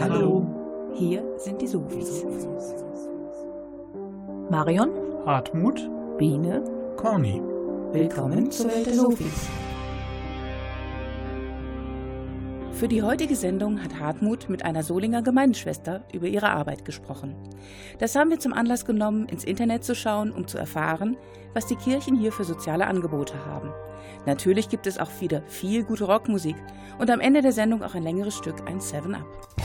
Hallo. Hier sind die Sofis. Marion, Hartmut, Biene, Corny. willkommen zur Welt der Sofis. Für die heutige Sendung hat Hartmut mit einer Solinger Gemeindeschwester über ihre Arbeit gesprochen. Das haben wir zum Anlass genommen, ins Internet zu schauen, um zu erfahren, was die Kirchen hier für soziale Angebote haben. Natürlich gibt es auch wieder viel gute Rockmusik und am Ende der Sendung auch ein längeres Stück, ein 7-Up. Deep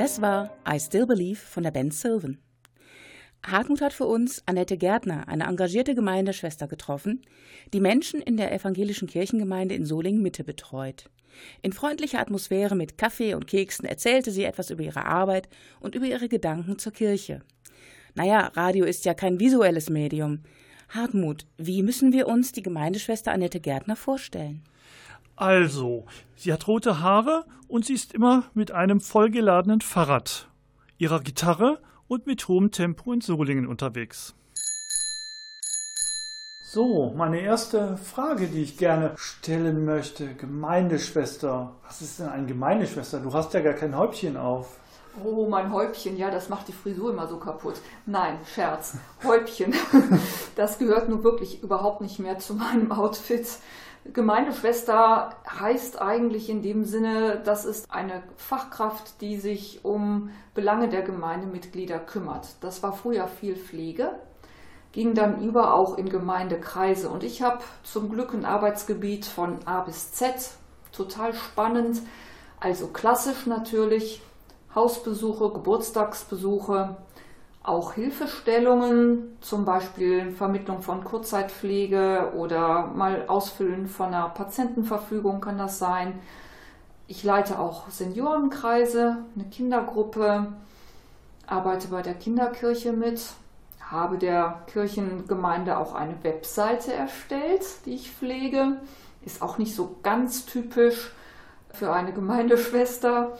Das war I Still Believe von der Band Sylvan. Hartmut hat für uns Annette Gärtner, eine engagierte Gemeindeschwester, getroffen, die Menschen in der evangelischen Kirchengemeinde in Solingen Mitte betreut. In freundlicher Atmosphäre mit Kaffee und Keksen erzählte sie etwas über ihre Arbeit und über ihre Gedanken zur Kirche. Naja, Radio ist ja kein visuelles Medium. Hartmut, wie müssen wir uns die Gemeindeschwester Annette Gärtner vorstellen? Also, sie hat rote Haare und sie ist immer mit einem vollgeladenen Fahrrad, ihrer Gitarre und mit hohem Tempo in Solingen unterwegs. So, meine erste Frage, die ich gerne stellen möchte. Gemeindeschwester. Was ist denn eine Gemeindeschwester? Du hast ja gar kein Häubchen auf. Oh, mein Häubchen, ja, das macht die Frisur immer so kaputt. Nein, Scherz. Häubchen. Das gehört nun wirklich überhaupt nicht mehr zu meinem Outfit. Gemeindeschwester heißt eigentlich in dem Sinne, das ist eine Fachkraft, die sich um Belange der Gemeindemitglieder kümmert. Das war früher viel Pflege, ging dann über auch in Gemeindekreise. Und ich habe zum Glück ein Arbeitsgebiet von A bis Z, total spannend, also klassisch natürlich, Hausbesuche, Geburtstagsbesuche, auch Hilfestellungen, zum Beispiel Vermittlung von Kurzzeitpflege oder mal Ausfüllen von einer Patientenverfügung kann das sein. Ich leite auch Seniorenkreise, eine Kindergruppe, arbeite bei der Kinderkirche mit, habe der Kirchengemeinde auch eine Webseite erstellt, die ich pflege. Ist auch nicht so ganz typisch für eine Gemeindeschwester.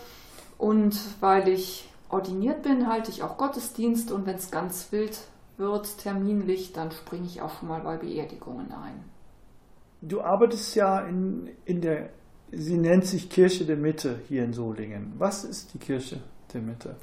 Und weil ich ordiniert bin, halte ich auch Gottesdienst und wenn es ganz wild wird, terminlich, dann springe ich auch schon mal bei Beerdigungen ein. Du arbeitest ja in, in der, sie nennt sich Kirche der Mitte hier in Solingen. Was ist die Kirche der Mitte?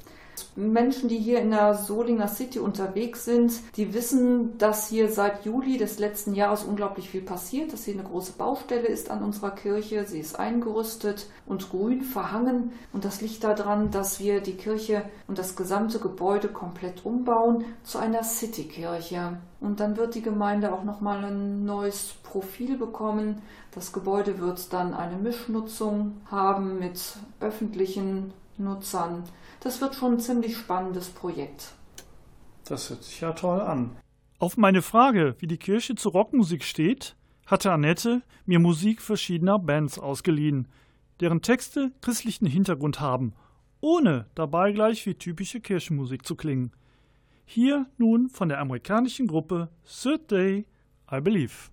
Menschen, die hier in der Solinger City unterwegs sind, die wissen, dass hier seit Juli des letzten Jahres unglaublich viel passiert, dass hier eine große Baustelle ist an unserer Kirche. Sie ist eingerüstet und grün verhangen und das liegt daran, dass wir die Kirche und das gesamte Gebäude komplett umbauen zu einer Citykirche. Und dann wird die Gemeinde auch nochmal ein neues Profil bekommen. Das Gebäude wird dann eine Mischnutzung haben mit öffentlichen Nutzern. Das wird schon ein ziemlich spannendes Projekt. Das hört sich ja toll an. Auf meine Frage, wie die Kirche zur Rockmusik steht, hatte Annette mir Musik verschiedener Bands ausgeliehen, deren Texte christlichen Hintergrund haben, ohne dabei gleich wie typische Kirchenmusik zu klingen. Hier nun von der amerikanischen Gruppe Third Day I Believe.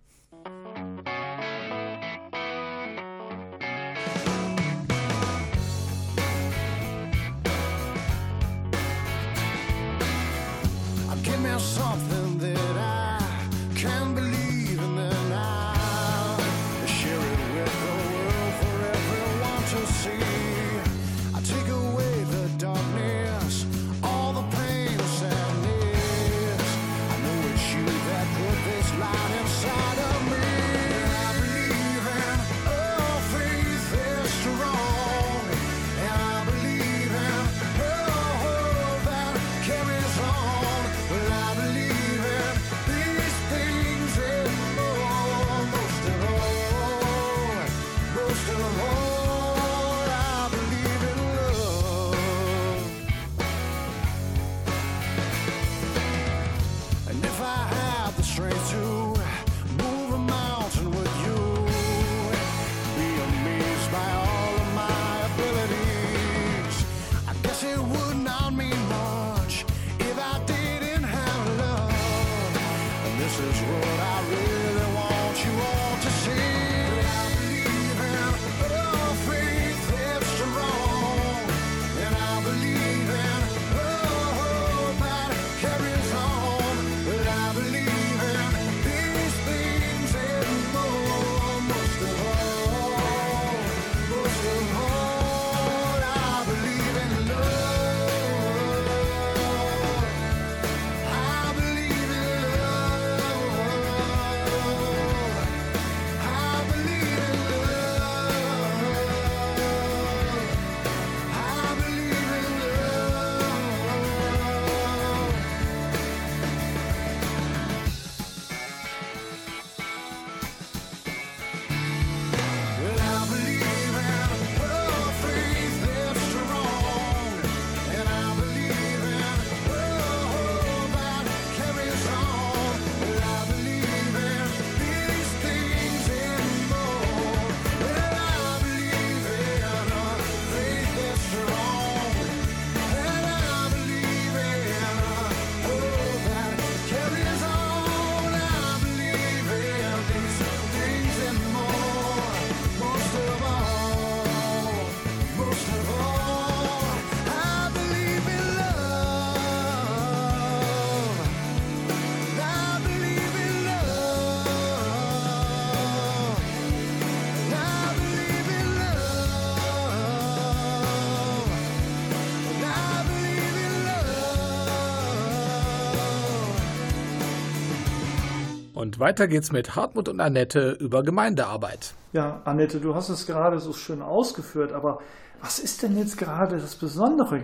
Und weiter geht's mit Hartmut und Annette über Gemeindearbeit. Ja, Annette, du hast es gerade so schön ausgeführt, aber was ist denn jetzt gerade das Besondere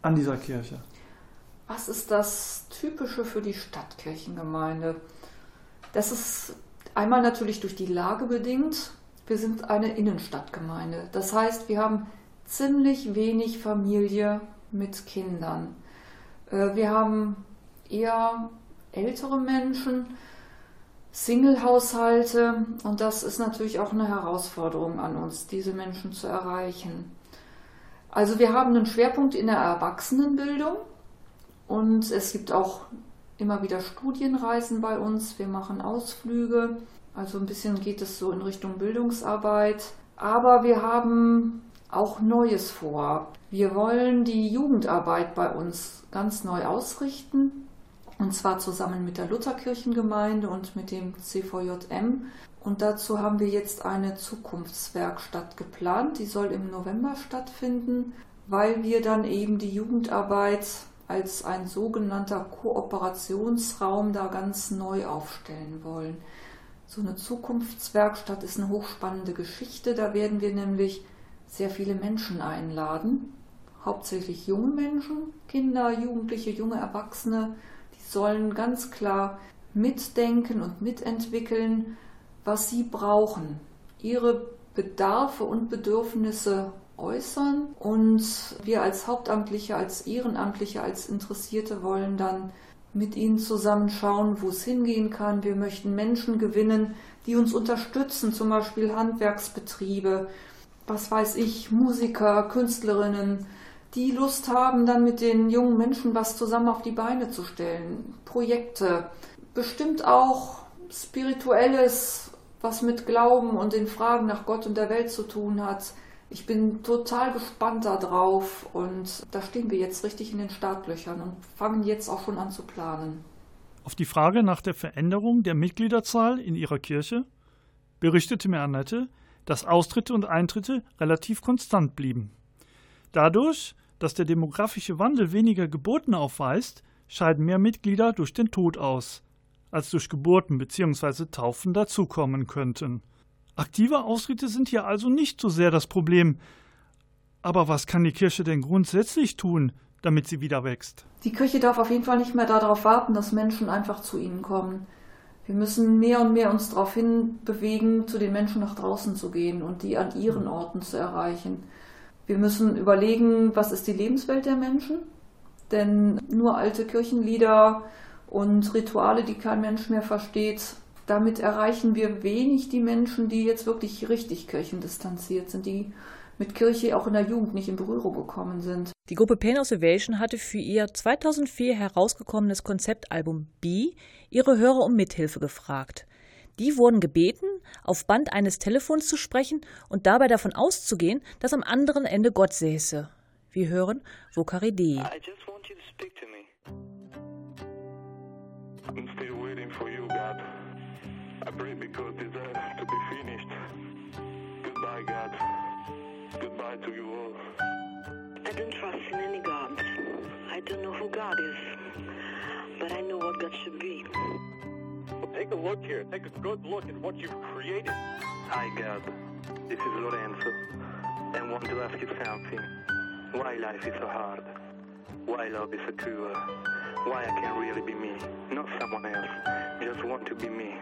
an dieser Kirche? Was ist das Typische für die Stadtkirchengemeinde? Das ist einmal natürlich durch die Lage bedingt. Wir sind eine Innenstadtgemeinde. Das heißt, wir haben ziemlich wenig Familie mit Kindern. Äh, Wir haben eher ältere Menschen, Single-Haushalte und das ist natürlich auch eine Herausforderung an uns, diese Menschen zu erreichen. Also wir haben einen Schwerpunkt in der Erwachsenenbildung und es gibt auch immer wieder Studienreisen bei uns. Wir machen Ausflüge, also ein bisschen geht es so in Richtung Bildungsarbeit. Aber wir haben auch Neues vor. Wir wollen die Jugendarbeit bei uns ganz neu ausrichten. Und zwar zusammen mit der Lutherkirchengemeinde und mit dem CVJM. Und dazu haben wir jetzt eine Zukunftswerkstatt geplant. Die soll im November stattfinden, weil wir dann eben die Jugendarbeit als ein sogenannter Kooperationsraum da ganz neu aufstellen wollen. So eine Zukunftswerkstatt ist eine hochspannende Geschichte. Da werden wir nämlich sehr viele Menschen einladen, hauptsächlich junge Menschen, Kinder, Jugendliche, junge Erwachsene. Sollen ganz klar mitdenken und mitentwickeln, was sie brauchen, ihre Bedarfe und Bedürfnisse äußern und wir als Hauptamtliche, als Ehrenamtliche, als Interessierte wollen dann mit ihnen zusammen schauen, wo es hingehen kann. Wir möchten Menschen gewinnen, die uns unterstützen, zum Beispiel Handwerksbetriebe, was weiß ich, Musiker, Künstlerinnen, die Lust haben, dann mit den jungen Menschen was zusammen auf die Beine zu stellen. Projekte, bestimmt auch spirituelles, was mit Glauben und den Fragen nach Gott und der Welt zu tun hat. Ich bin total gespannt darauf und da stehen wir jetzt richtig in den Startlöchern und fangen jetzt auch schon an zu planen. Auf die Frage nach der Veränderung der Mitgliederzahl in ihrer Kirche berichtete mir Annette, dass Austritte und Eintritte relativ konstant blieben. Dadurch, dass der demografische Wandel weniger Geburten aufweist, scheiden mehr Mitglieder durch den Tod aus, als durch Geburten bzw. Taufen dazukommen könnten. Aktive Austritte sind hier also nicht so sehr das Problem. Aber was kann die Kirche denn grundsätzlich tun, damit sie wieder wächst? Die Kirche darf auf jeden Fall nicht mehr darauf warten, dass Menschen einfach zu ihnen kommen. Wir müssen mehr und mehr uns darauf hinbewegen, zu den Menschen nach draußen zu gehen und die an ihren Orten zu erreichen. Wir müssen überlegen, was ist die Lebenswelt der Menschen? Denn nur alte Kirchenlieder und Rituale, die kein Mensch mehr versteht, damit erreichen wir wenig die Menschen, die jetzt wirklich richtig kirchendistanziert sind, die mit Kirche auch in der Jugend nicht in Berührung gekommen sind. Die Gruppe Pain Observation hatte für ihr 2004 herausgekommenes Konzeptalbum B ihre Hörer um Mithilfe gefragt. Die wurden gebeten, auf Band eines Telefons zu sprechen und dabei davon auszugehen, dass am anderen Ende Gott säße. Wir hören Vocaride. I just want you to speak to me. I'm still waiting for you, God. I pray because desire to be finished. Goodbye, God. Goodbye to you all. I don't trust in any gods. I don't know who God is. But I know what God should be. Take a look here. Take a good look at what you've created. Hi, God. This is Lorenzo. And want to ask you something. Why life is so hard? Why love is so cruel? Why I can't really be me, not someone else. Just want to be me.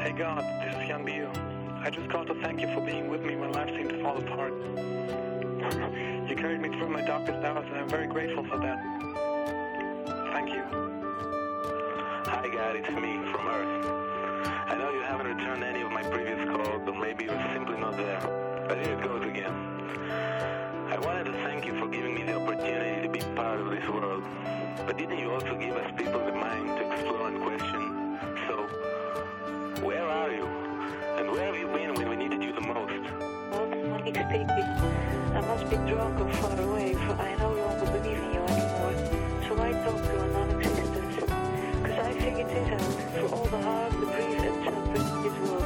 Hey God, this is Young Bu. I just called to thank you for being with me when life seemed to fall apart. you carried me through my darkest hours, and I'm very grateful for that. Thank you. Hi God, it's me from Earth. I know you haven't returned any of my previous calls, or maybe you're simply not there. But here it goes again. I wanted to thank you for giving me the opportunity to be part of this world. But didn't you also give us people the mind to explore and question? So, where are you? And where have you been when we needed you the most? I must be drunk or far away, for I for all the hard, the priest and children this world.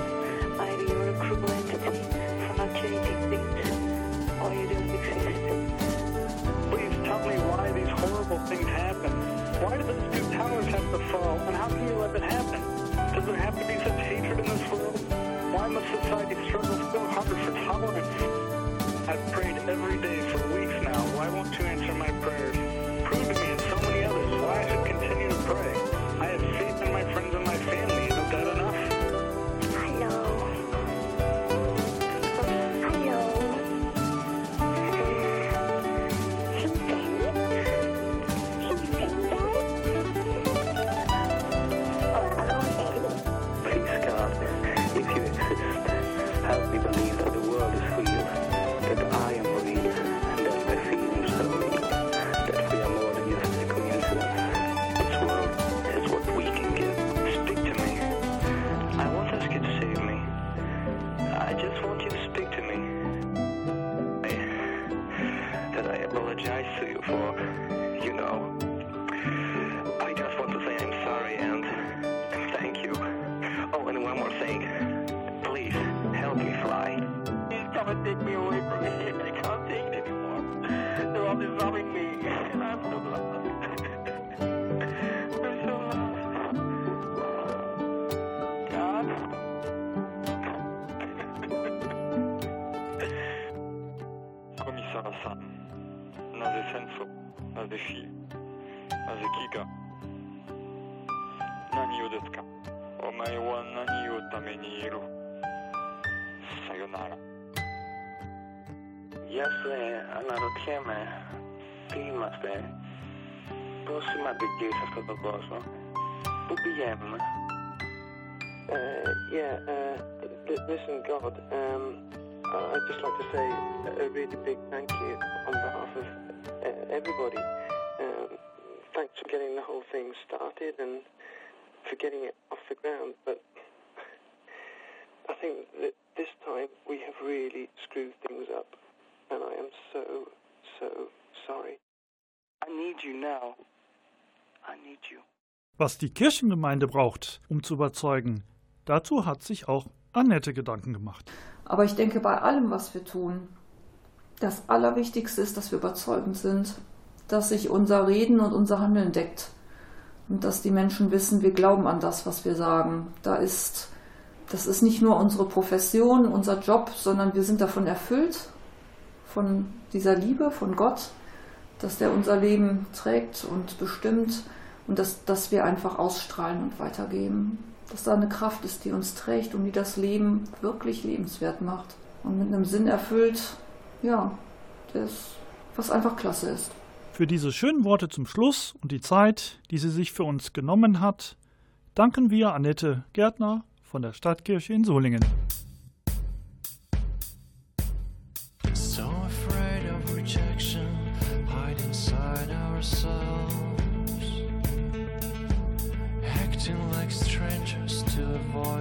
αναρωτιέμαι, τι είμαστε, πώς σημαντικοί σε αυτόν τον κόσμο, πού πηγαίνουμε. Uh, yeah, uh, l- listen, God, um, I- I'd just like to say a really big thank you on behalf of uh, everybody. Um, thanks for getting the whole thing started and for getting it off the ground, but I think that this time we have really screwed things up, And I am so, so sorry. I need you now. I need you. Was die Kirchengemeinde braucht, um zu überzeugen, dazu hat sich auch Annette Gedanken gemacht. Aber ich denke, bei allem, was wir tun, das Allerwichtigste ist, dass wir überzeugend sind, dass sich unser Reden und unser Handeln deckt. Und dass die Menschen wissen, wir glauben an das, was wir sagen. Da ist, das ist nicht nur unsere Profession, unser Job, sondern wir sind davon erfüllt, von dieser Liebe, von Gott, dass der unser Leben trägt und bestimmt und dass, dass wir einfach ausstrahlen und weitergeben. Dass da eine Kraft ist, die uns trägt und die das Leben wirklich lebenswert macht und mit einem Sinn erfüllt, ja, das, was einfach klasse ist. Für diese schönen Worte zum Schluss und die Zeit, die sie sich für uns genommen hat, danken wir Annette Gärtner von der Stadtkirche in Solingen.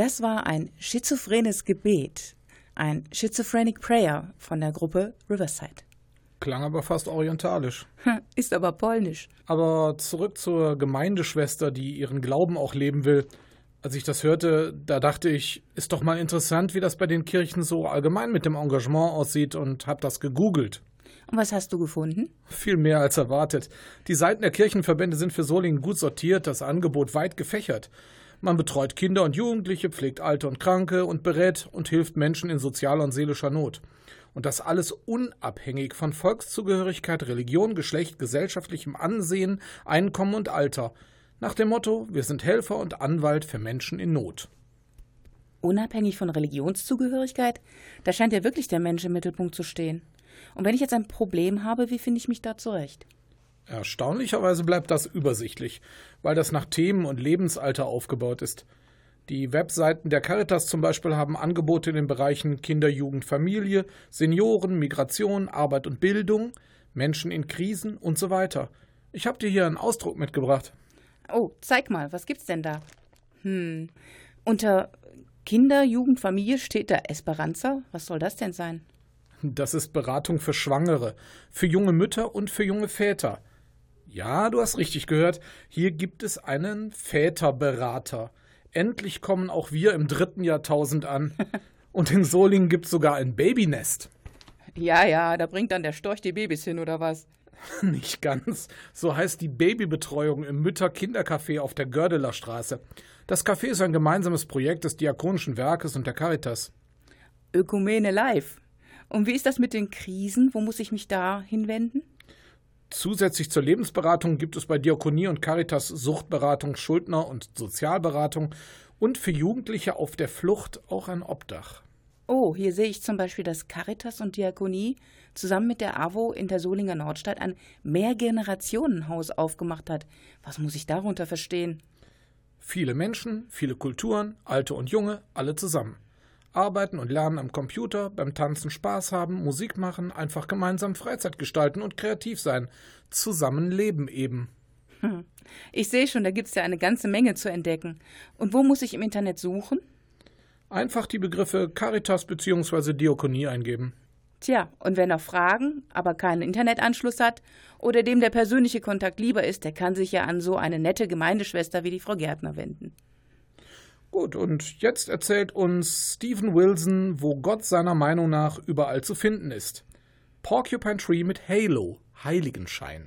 Das war ein schizophrenes Gebet, ein Schizophrenic Prayer von der Gruppe Riverside. Klang aber fast orientalisch. Ist aber polnisch. Aber zurück zur Gemeindeschwester, die ihren Glauben auch leben will. Als ich das hörte, da dachte ich, ist doch mal interessant, wie das bei den Kirchen so allgemein mit dem Engagement aussieht und hab das gegoogelt. Und was hast du gefunden? Viel mehr als erwartet. Die Seiten der Kirchenverbände sind für Solingen gut sortiert, das Angebot weit gefächert. Man betreut Kinder und Jugendliche, pflegt Alte und Kranke und berät und hilft Menschen in sozialer und seelischer Not. Und das alles unabhängig von Volkszugehörigkeit, Religion, Geschlecht, gesellschaftlichem Ansehen, Einkommen und Alter. Nach dem Motto, wir sind Helfer und Anwalt für Menschen in Not. Unabhängig von Religionszugehörigkeit? Da scheint ja wirklich der Mensch im Mittelpunkt zu stehen. Und wenn ich jetzt ein Problem habe, wie finde ich mich da zurecht? Erstaunlicherweise bleibt das übersichtlich, weil das nach Themen und Lebensalter aufgebaut ist. Die Webseiten der Caritas zum Beispiel haben Angebote in den Bereichen Kinder, Jugend, Familie, Senioren, Migration, Arbeit und Bildung, Menschen in Krisen und so weiter. Ich habe dir hier einen Ausdruck mitgebracht. Oh, zeig mal, was gibt's denn da? Hm, unter Kinder, Jugend, Familie steht da Esperanza. Was soll das denn sein? Das ist Beratung für Schwangere, für junge Mütter und für junge Väter. Ja, du hast richtig gehört. Hier gibt es einen Väterberater. Endlich kommen auch wir im dritten Jahrtausend an. Und in Solingen gibt es sogar ein Babynest. Ja, ja, da bringt dann der Storch die Babys hin, oder was? Nicht ganz. So heißt die Babybetreuung im Mütter-Kindercafé auf der Gördeler Straße. Das Café ist ein gemeinsames Projekt des Diakonischen Werkes und der Caritas. Ökumene live. Und wie ist das mit den Krisen? Wo muss ich mich da hinwenden? Zusätzlich zur Lebensberatung gibt es bei Diakonie und Caritas Suchtberatung, Schuldner- und Sozialberatung und für Jugendliche auf der Flucht auch ein Obdach. Oh, hier sehe ich zum Beispiel, dass Caritas und Diakonie zusammen mit der AWO in der Solinger Nordstadt ein Mehrgenerationenhaus aufgemacht hat. Was muss ich darunter verstehen? Viele Menschen, viele Kulturen, alte und junge, alle zusammen. Arbeiten und lernen am Computer, beim Tanzen Spaß haben, Musik machen, einfach gemeinsam Freizeit gestalten und kreativ sein. Zusammenleben eben. Hm. Ich sehe schon, da gibt es ja eine ganze Menge zu entdecken. Und wo muss ich im Internet suchen? Einfach die Begriffe Caritas bzw. Diakonie eingeben. Tja, und wer noch Fragen, aber keinen Internetanschluss hat oder dem der persönliche Kontakt lieber ist, der kann sich ja an so eine nette Gemeindeschwester wie die Frau Gärtner wenden. Gut, und jetzt erzählt uns Stephen Wilson, wo Gott seiner Meinung nach überall zu finden ist. Porcupine Tree mit Halo, Heiligenschein.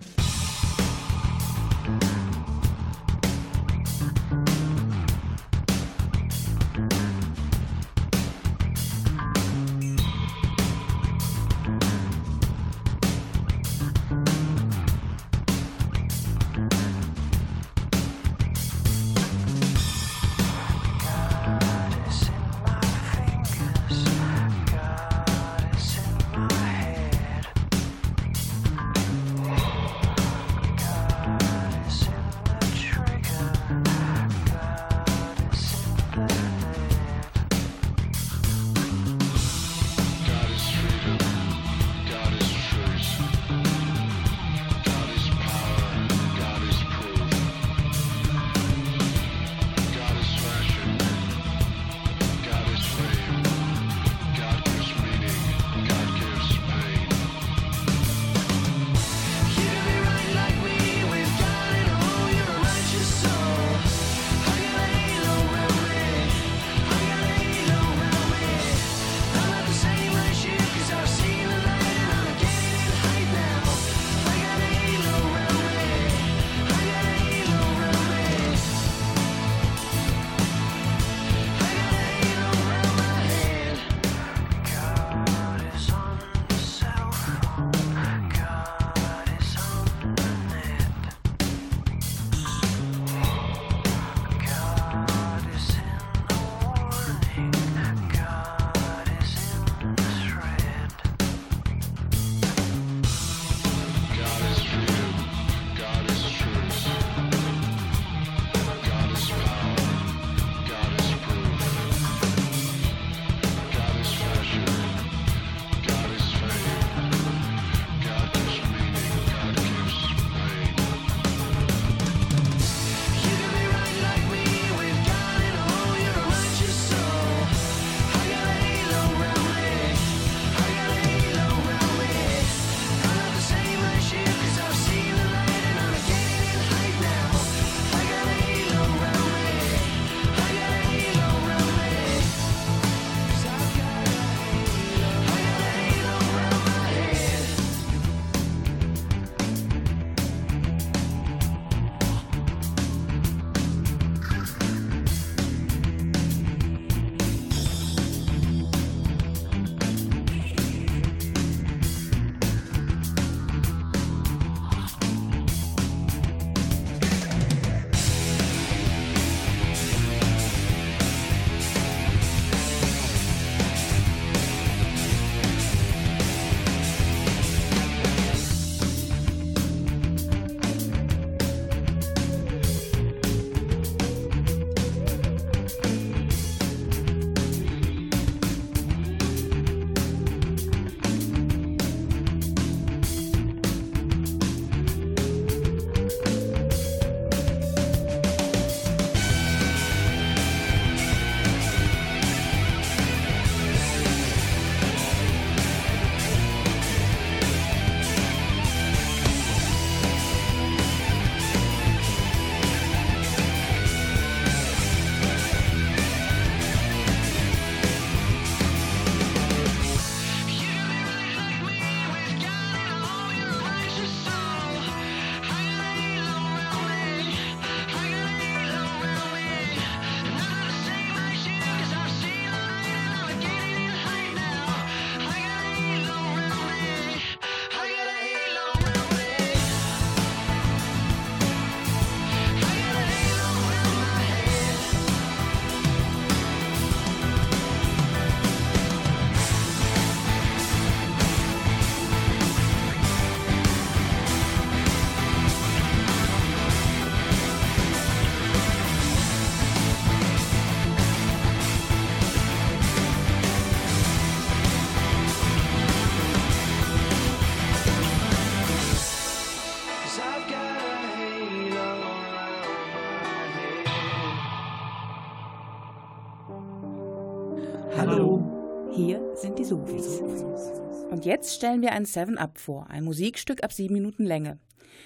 Stellen wir ein Seven Up vor, ein Musikstück ab sieben Minuten Länge.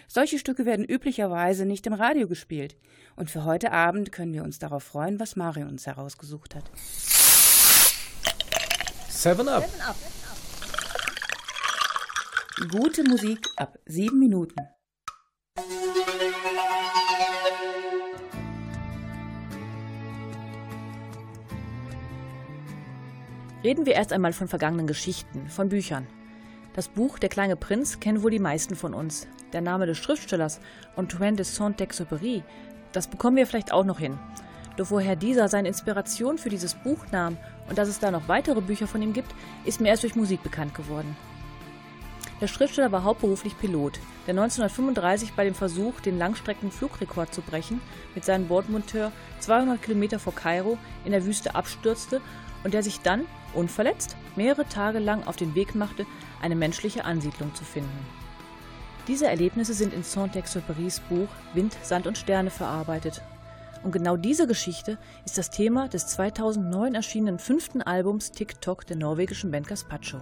Solche Stücke werden üblicherweise nicht im Radio gespielt. Und für heute Abend können wir uns darauf freuen, was Mario uns herausgesucht hat. Seven Up. Gute Musik ab sieben Minuten. Reden wir erst einmal von vergangenen Geschichten, von Büchern. Das Buch Der kleine Prinz kennen wohl die meisten von uns. Der Name des Schriftstellers, Antoine de Saint-Exupéry, das bekommen wir vielleicht auch noch hin. Doch woher dieser seine Inspiration für dieses Buch nahm und dass es da noch weitere Bücher von ihm gibt, ist mir erst durch Musik bekannt geworden. Der Schriftsteller war hauptberuflich Pilot, der 1935 bei dem Versuch, den Langstreckenflugrekord zu brechen, mit seinem Bordmonteur 200 Kilometer vor Kairo in der Wüste abstürzte und der sich dann, unverletzt, mehrere Tage lang auf den Weg machte, eine menschliche Ansiedlung zu finden. Diese Erlebnisse sind in Saint-Exupérys Buch Wind, Sand und Sterne verarbeitet. Und genau diese Geschichte ist das Thema des 2009 erschienenen fünften Albums TikTok der norwegischen Band Gaspacho.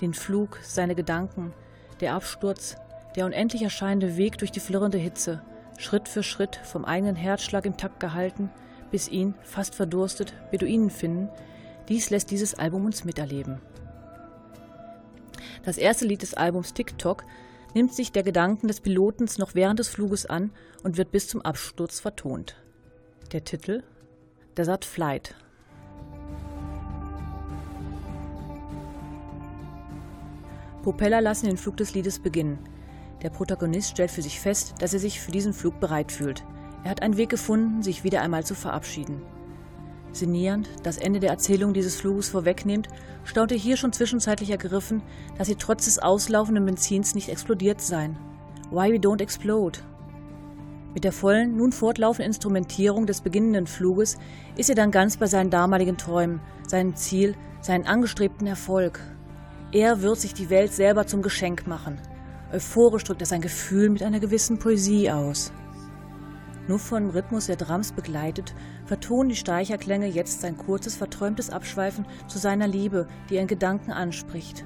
Den Flug, seine Gedanken, der Absturz, der unendlich erscheinende Weg durch die flirrende Hitze, Schritt für Schritt vom eigenen Herzschlag im Takt gehalten, bis ihn, fast verdurstet, Beduinen finden, dies lässt dieses Album uns miterleben. Das erste Lied des Albums TikTok nimmt sich der Gedanken des Pilotens noch während des Fluges an und wird bis zum Absturz vertont. Der Titel Desert Flight Propeller lassen den Flug des Liedes beginnen. Der Protagonist stellt für sich fest, dass er sich für diesen Flug bereit fühlt. Er hat einen Weg gefunden, sich wieder einmal zu verabschieden. Sinnierend, das Ende der Erzählung dieses Fluges vorwegnehmend, staunte hier schon zwischenzeitlich ergriffen, dass sie trotz des auslaufenden Benzins nicht explodiert seien. Why we don't explode? Mit der vollen, nun fortlaufenden Instrumentierung des beginnenden Fluges ist er dann ganz bei seinen damaligen Träumen, seinem Ziel, seinen angestrebten Erfolg. Er wird sich die Welt selber zum Geschenk machen. Euphorisch drückt er sein Gefühl mit einer gewissen Poesie aus. Nur vom Rhythmus der Drums begleitet, vertonen die Streicherklänge jetzt sein kurzes, verträumtes Abschweifen zu seiner Liebe, die er in Gedanken anspricht.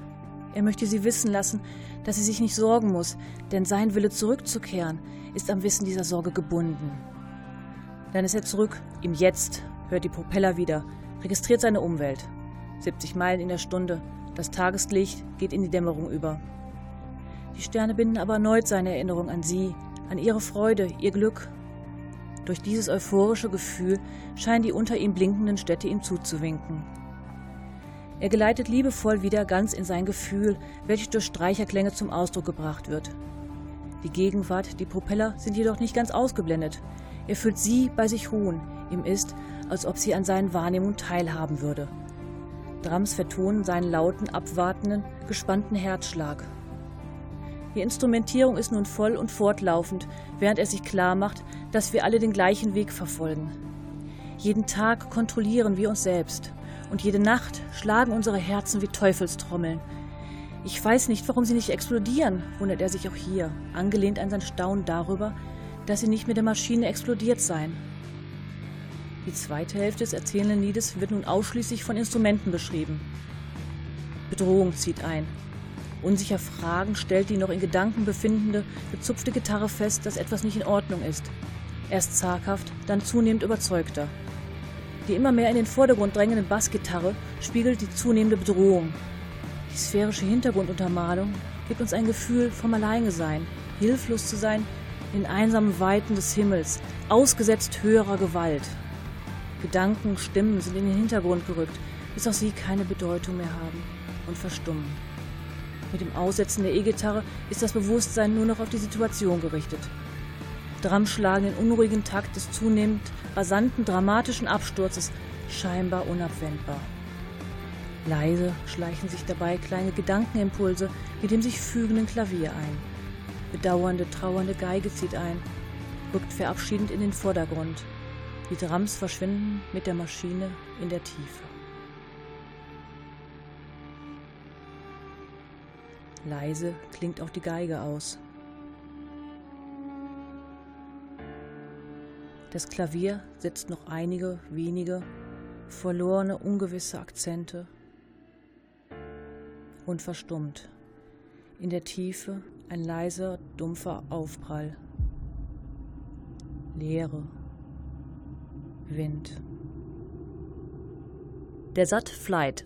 Er möchte sie wissen lassen, dass sie sich nicht sorgen muss, denn sein Wille zurückzukehren ist am Wissen dieser Sorge gebunden. Dann ist er zurück, im Jetzt, hört die Propeller wieder, registriert seine Umwelt. 70 Meilen in der Stunde, das Tageslicht geht in die Dämmerung über. Die Sterne binden aber erneut seine Erinnerung an sie, an ihre Freude, ihr Glück. Durch dieses euphorische Gefühl scheinen die unter ihm blinkenden Städte ihm zuzuwinken. Er geleitet liebevoll wieder ganz in sein Gefühl, welches durch Streicherklänge zum Ausdruck gebracht wird. Die Gegenwart, die Propeller sind jedoch nicht ganz ausgeblendet. Er fühlt sie bei sich ruhen. Ihm ist, als ob sie an seinen Wahrnehmungen teilhaben würde. Drums vertonen seinen lauten, abwartenden, gespannten Herzschlag. Die Instrumentierung ist nun voll und fortlaufend, während er sich klar macht, dass wir alle den gleichen Weg verfolgen. Jeden Tag kontrollieren wir uns selbst und jede Nacht schlagen unsere Herzen wie Teufelstrommeln. Ich weiß nicht, warum sie nicht explodieren, wundert er sich auch hier, angelehnt an sein Staunen darüber, dass sie nicht mit der Maschine explodiert seien. Die zweite Hälfte des erzählenden Liedes wird nun ausschließlich von Instrumenten beschrieben. Bedrohung zieht ein. Unsicher Fragen stellt die noch in Gedanken befindende, gezupfte Gitarre fest, dass etwas nicht in Ordnung ist. Erst zaghaft, dann zunehmend überzeugter. Die immer mehr in den Vordergrund drängende Bassgitarre spiegelt die zunehmende Bedrohung. Die sphärische Hintergrunduntermalung gibt uns ein Gefühl vom Alleingesein, hilflos zu sein in einsamen Weiten des Himmels, ausgesetzt höherer Gewalt. Gedanken, Stimmen sind in den Hintergrund gerückt, bis auch sie keine Bedeutung mehr haben und verstummen. Mit dem Aussetzen der E-Gitarre ist das Bewusstsein nur noch auf die Situation gerichtet. Drums schlagen den unruhigen Takt des zunehmend rasanten, dramatischen Absturzes scheinbar unabwendbar. Leise schleichen sich dabei kleine Gedankenimpulse mit dem sich fügenden Klavier ein. Bedauernde, trauernde Geige zieht ein, rückt verabschiedend in den Vordergrund. Die Drums verschwinden mit der Maschine in der Tiefe. Leise klingt auch die Geige aus. Das Klavier setzt noch einige wenige, verlorene, ungewisse Akzente und verstummt. In der Tiefe ein leiser, dumpfer Aufprall. Leere. Wind. Der Satt Flight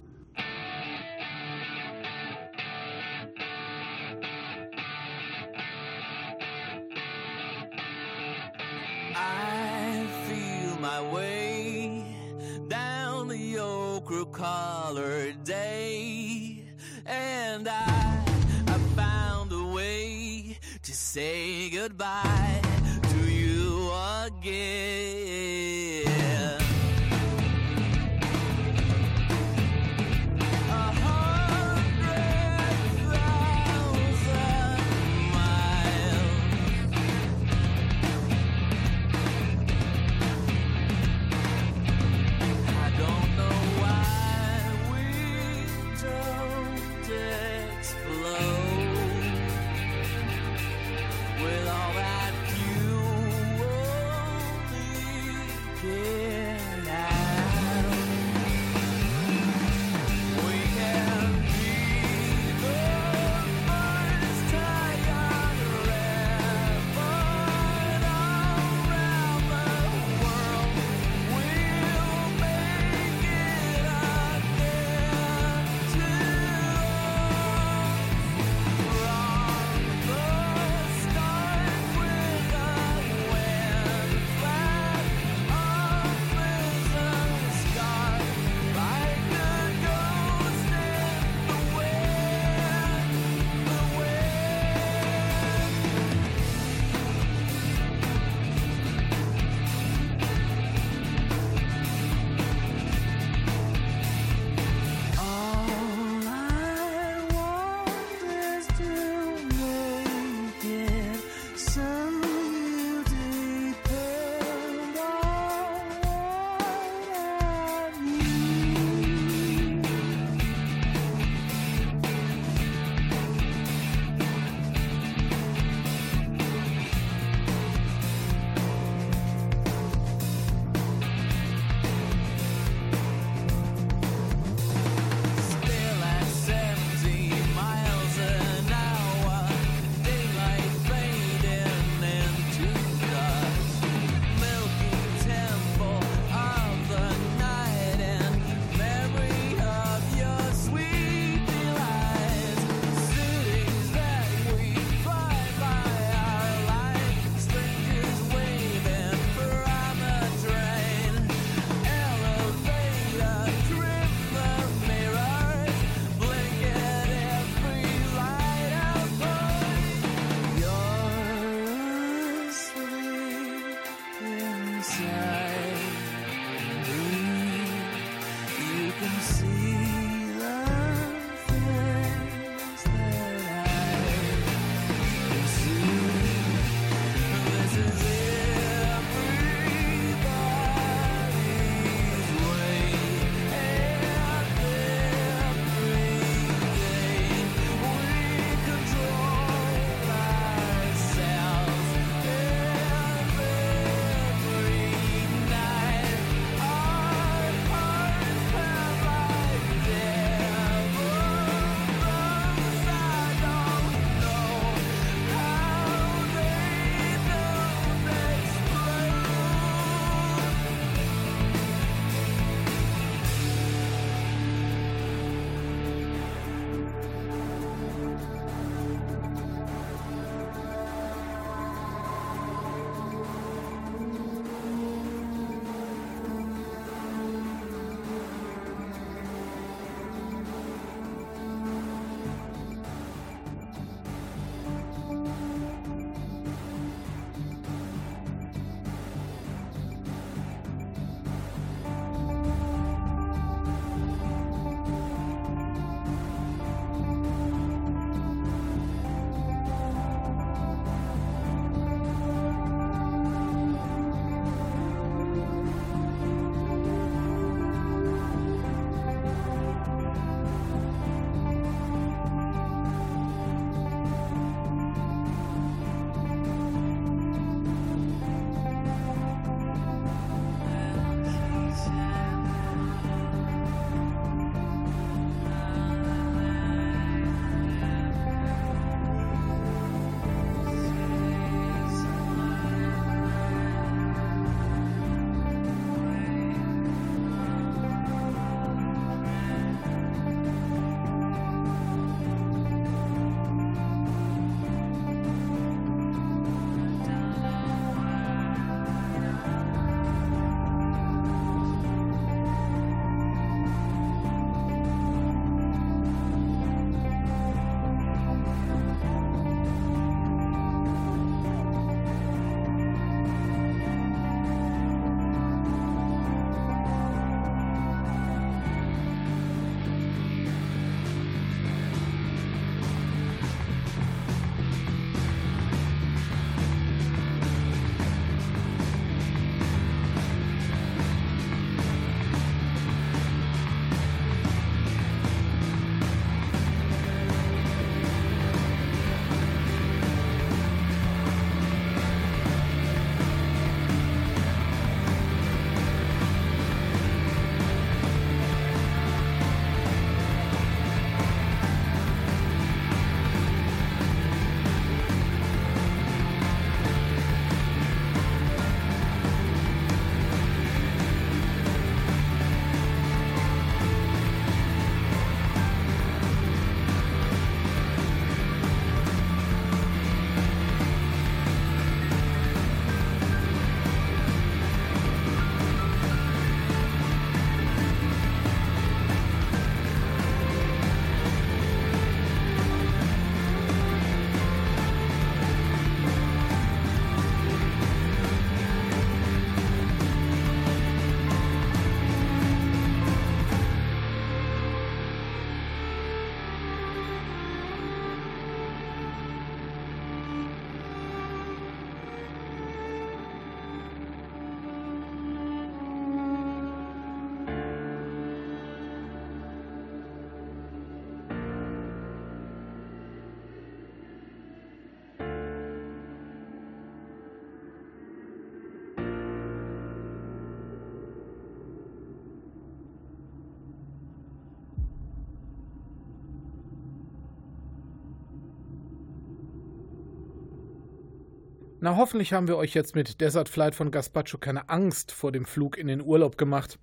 Na, hoffentlich haben wir euch jetzt mit Desert Flight von Gaspacho keine Angst vor dem Flug in den Urlaub gemacht.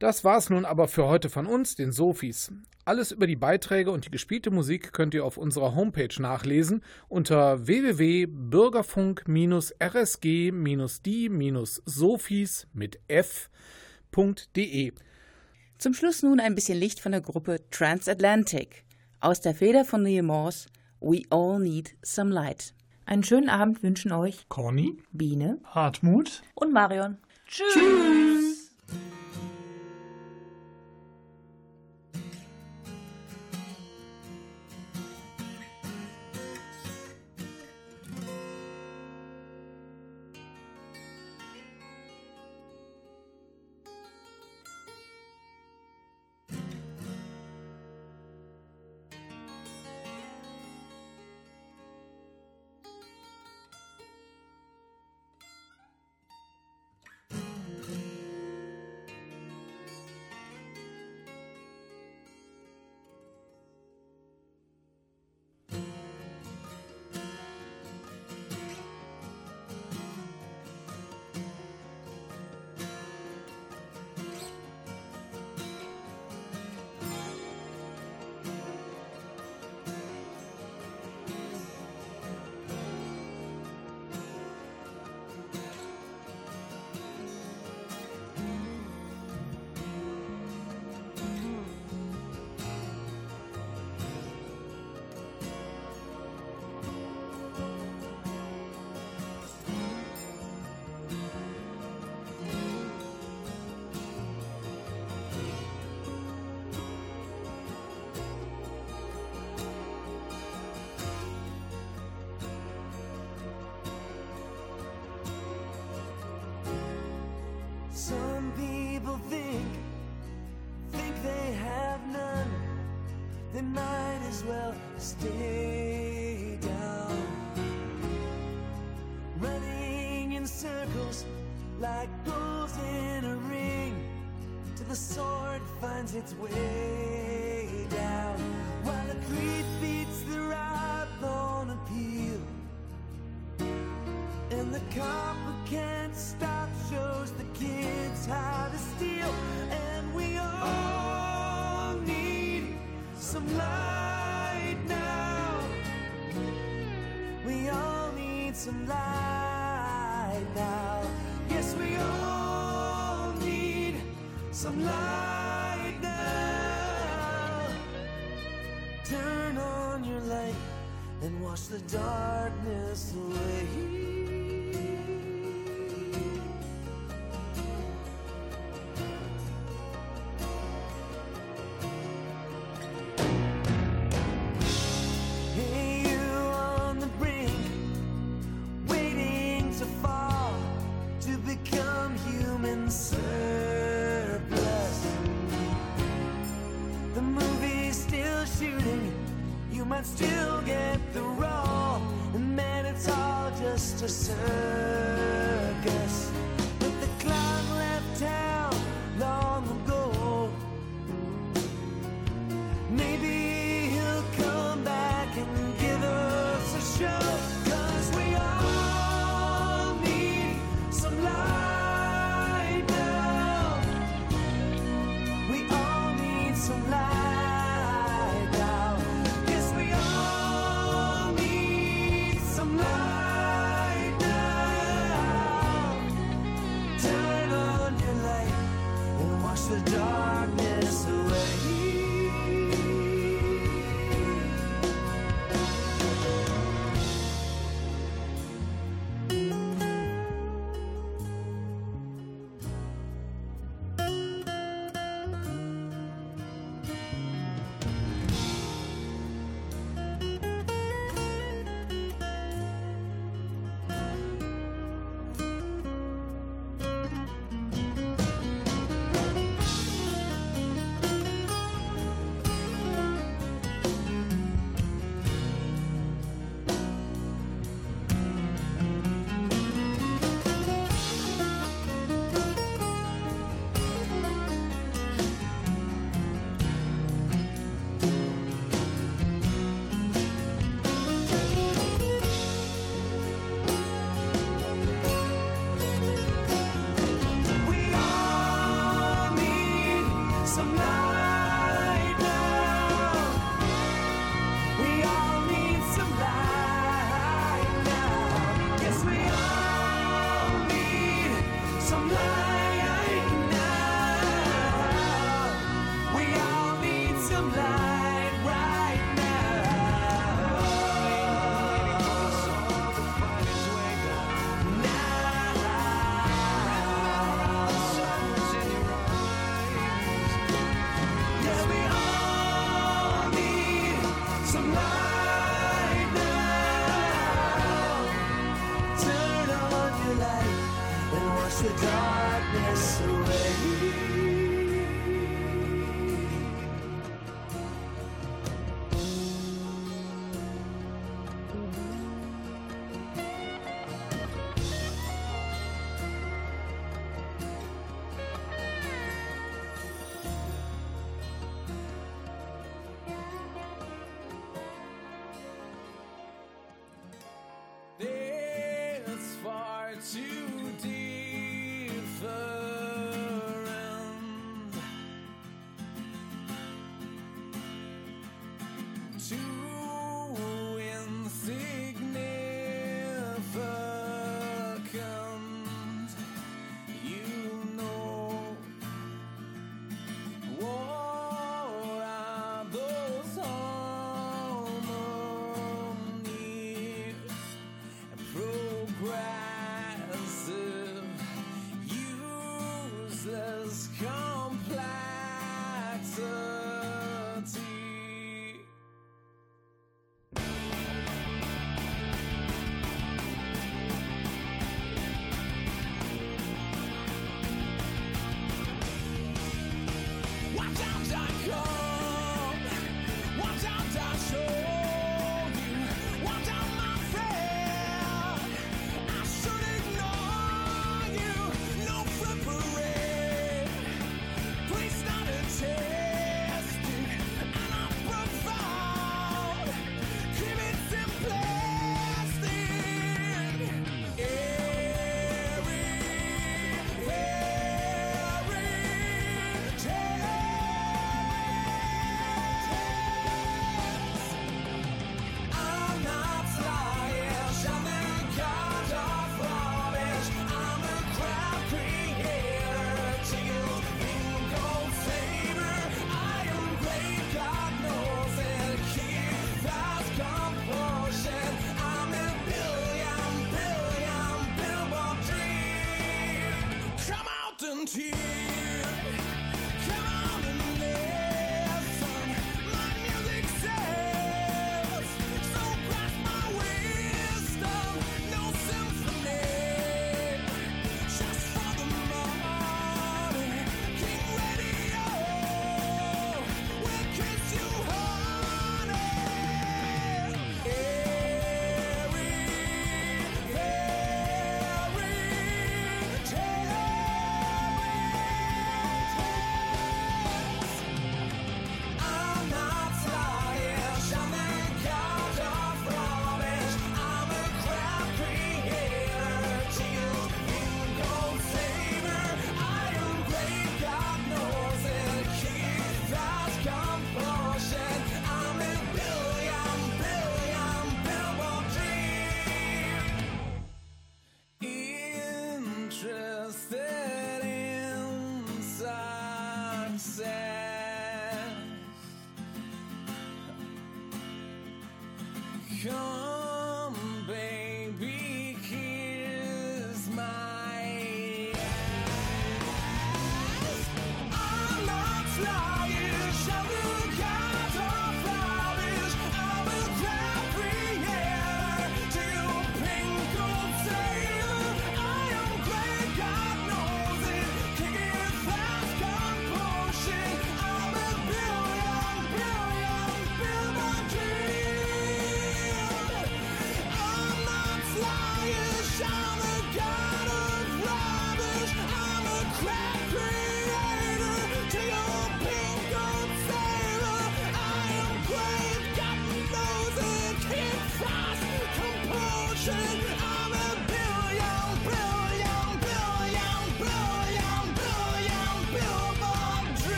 Das war's nun aber für heute von uns, den Sophies. Alles über die Beiträge und die gespielte Musik könnt ihr auf unserer Homepage nachlesen unter www.bürgerfunk-rsg-die-sophies mit f.de. Zum Schluss nun ein bisschen Licht von der Gruppe Transatlantic. Aus der Feder von Neil Morse, We All Need Some Light. Einen schönen Abend wünschen euch Conny, Biene Hartmut und Marion. Tschüss. Tschüss. As well stay down. Running in circles like bulls in a ring till the sword finds its way down. While the creep beats the ripe on appeal. And the cop who can't stop some light now. Turn on your light and wash the darkness away.